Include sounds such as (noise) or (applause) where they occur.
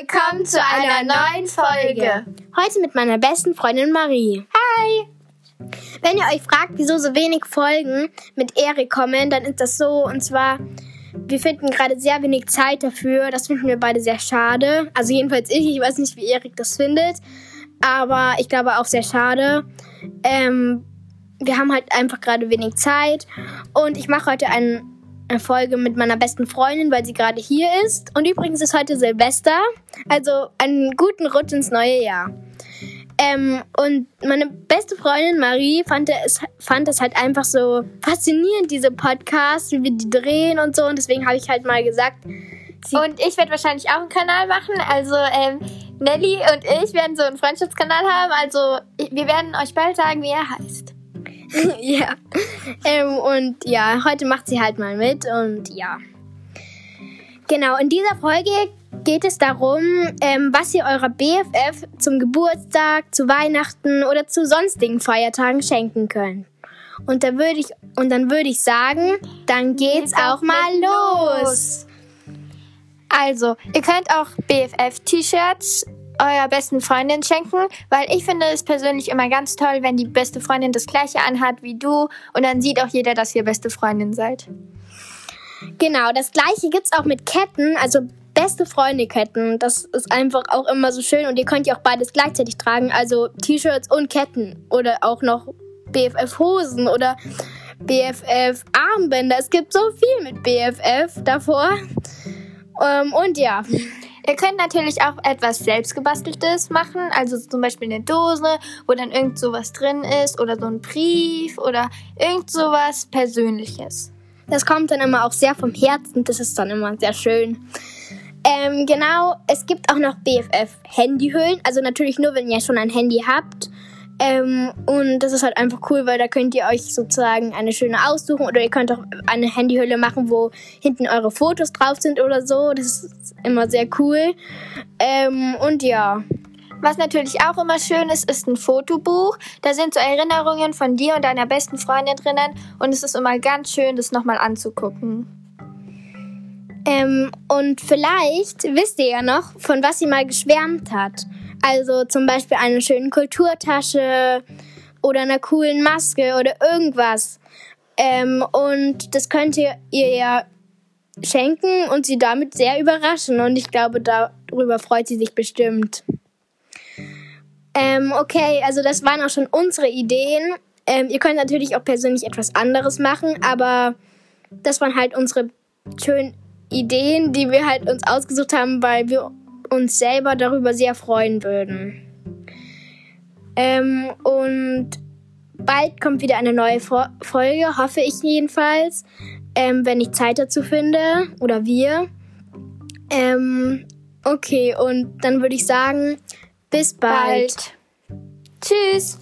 Willkommen zu einer neuen Folge. Heute mit meiner besten Freundin Marie. Hi! Wenn ihr euch fragt, wieso so wenig Folgen mit Erik kommen, dann ist das so. Und zwar, wir finden gerade sehr wenig Zeit dafür. Das finden wir beide sehr schade. Also jedenfalls ich. Ich weiß nicht, wie Erik das findet. Aber ich glaube auch sehr schade. Ähm, wir haben halt einfach gerade wenig Zeit. Und ich mache heute eine Folge mit meiner besten Freundin, weil sie gerade hier ist. Und übrigens ist heute Silvester. Also einen guten Rutsch ins neue Jahr. Ähm, und meine beste Freundin Marie fand es, fand es halt einfach so faszinierend, diese Podcasts, wie wir die drehen und so. Und deswegen habe ich halt mal gesagt. Und ich werde wahrscheinlich auch einen Kanal machen. Also ähm, Nelly und ich werden so einen Freundschaftskanal haben. Also wir werden euch bald sagen, wie er heißt. (laughs) ja. Ähm, und ja, heute macht sie halt mal mit und ja. Genau, in dieser Folge geht es darum, ähm, was ihr eurer BFF zum Geburtstag, zu Weihnachten oder zu sonstigen Feiertagen schenken könnt. Und da würde ich und dann würde ich sagen, dann geht's Geht's auch mal mit los. Also, ihr könnt auch BFF-T-Shirts eurer besten Freundin schenken, weil ich finde es persönlich immer ganz toll, wenn die beste Freundin das gleiche anhat wie du und dann sieht auch jeder, dass ihr beste Freundin seid. Genau, das gleiche gibt's auch mit Ketten, also beste Freunde Ketten. Das ist einfach auch immer so schön und ihr könnt ja auch beides gleichzeitig tragen, also T-Shirts und Ketten oder auch noch BFF Hosen oder BFF Armbänder. Es gibt so viel mit BFF davor. Ähm, und ja, Ihr könnt natürlich auch etwas selbstgebasteltes machen, also zum Beispiel eine Dose, wo dann irgend sowas drin ist oder so ein Brief oder irgend sowas Persönliches. das kommt dann immer auch sehr vom Herzen. Das ist dann immer sehr schön. Ähm, genau, es gibt auch noch BFF Handyhüllen. Also natürlich nur, wenn ihr schon ein Handy habt. Ähm, und das ist halt einfach cool, weil da könnt ihr euch sozusagen eine schöne aussuchen oder ihr könnt auch eine Handyhülle machen, wo hinten eure Fotos drauf sind oder so. Das ist immer sehr cool. Ähm, und ja, Was natürlich auch immer schön ist, ist ein Fotobuch. Da sind so Erinnerungen von dir und deiner besten Freundin drinnen und es ist immer ganz schön, das nochmal anzugucken. Ähm, und vielleicht wisst ihr ja noch, von was sie mal geschwärmt hat. Also zum Beispiel einer schönen Kulturtasche oder einer coolen Maske oder irgendwas. Ähm, und das könnt ihr ihr ja schenken und sie damit sehr überraschen. Und ich glaube, darüber freut sie sich bestimmt. Ähm, okay, also das waren auch schon unsere Ideen. Ähm, ihr könnt natürlich auch persönlich etwas anderes machen, aber das waren halt unsere schönen Ideen, die wir halt uns ausgesucht haben, weil wir uns selber darüber sehr freuen würden. Ähm, und bald kommt wieder eine neue Fo Folge, hoffe ich jedenfalls, ähm, wenn ich Zeit dazu finde oder wir. Ähm, okay, und dann würde ich sagen, bis bald. Tschüss!